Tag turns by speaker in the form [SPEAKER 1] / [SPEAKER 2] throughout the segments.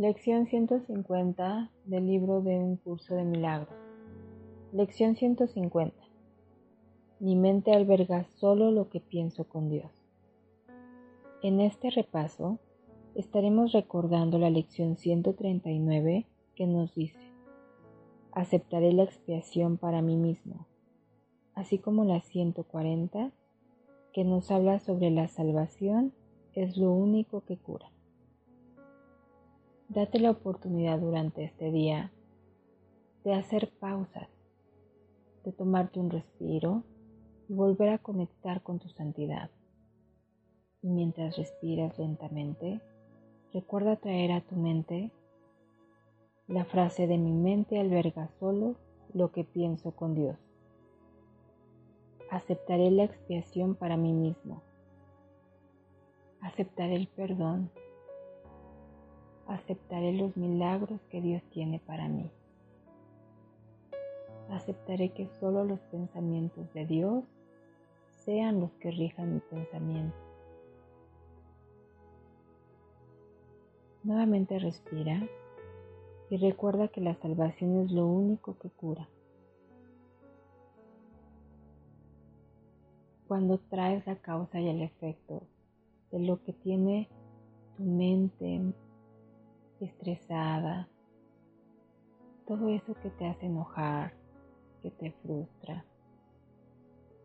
[SPEAKER 1] Lección 150 del libro de un curso de milagros. Lección 150. Mi mente alberga solo lo que pienso con Dios. En este repaso estaremos recordando la lección 139 que nos dice, aceptaré la expiación para mí mismo, así como la 140 que nos habla sobre la salvación es lo único que cura. Date la oportunidad durante este día de hacer pausas, de tomarte un respiro y volver a conectar con tu santidad. Y mientras respiras lentamente, recuerda traer a tu mente la frase de mi mente alberga solo lo que pienso con Dios. Aceptaré la expiación para mí mismo. Aceptaré el perdón aceptaré los milagros que Dios tiene para mí. Aceptaré que solo los pensamientos de Dios sean los que rijan mi pensamiento. Nuevamente respira y recuerda que la salvación es lo único que cura. Cuando traes la causa y el efecto de lo que tiene tu mente, estresada, todo eso que te hace enojar, que te frustra,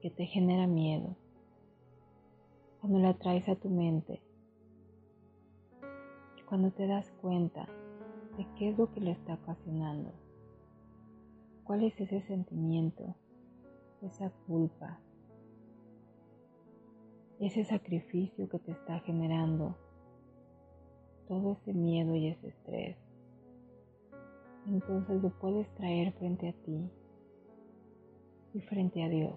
[SPEAKER 1] que te genera miedo, cuando la traes a tu mente, cuando te das cuenta de qué es lo que lo está ocasionando, cuál es ese sentimiento, esa culpa, ese sacrificio que te está generando todo ese miedo y ese estrés, entonces lo puedes traer frente a ti y frente a Dios.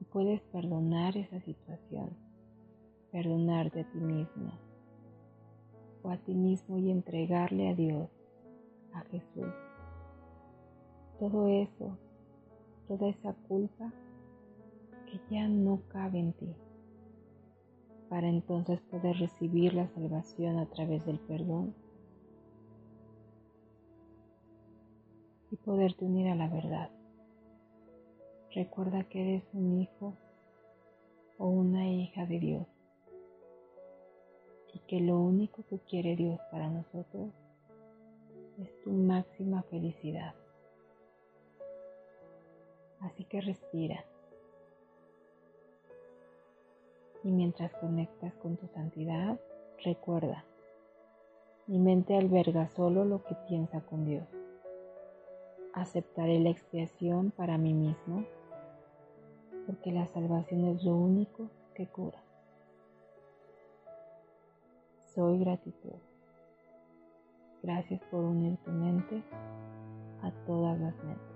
[SPEAKER 1] Y puedes perdonar esa situación, perdonarte a ti mismo o a ti mismo y entregarle a Dios, a Jesús. Todo eso, toda esa culpa que ya no cabe en ti para entonces poder recibir la salvación a través del perdón y poderte unir a la verdad. Recuerda que eres un hijo o una hija de Dios y que lo único que quiere Dios para nosotros es tu máxima felicidad. Así que respira. Y mientras conectas con tu santidad, recuerda, mi mente alberga solo lo que piensa con Dios. Aceptaré la expiación para mí mismo, porque la salvación es lo único que cura. Soy gratitud. Gracias por unir tu mente a todas las mentes.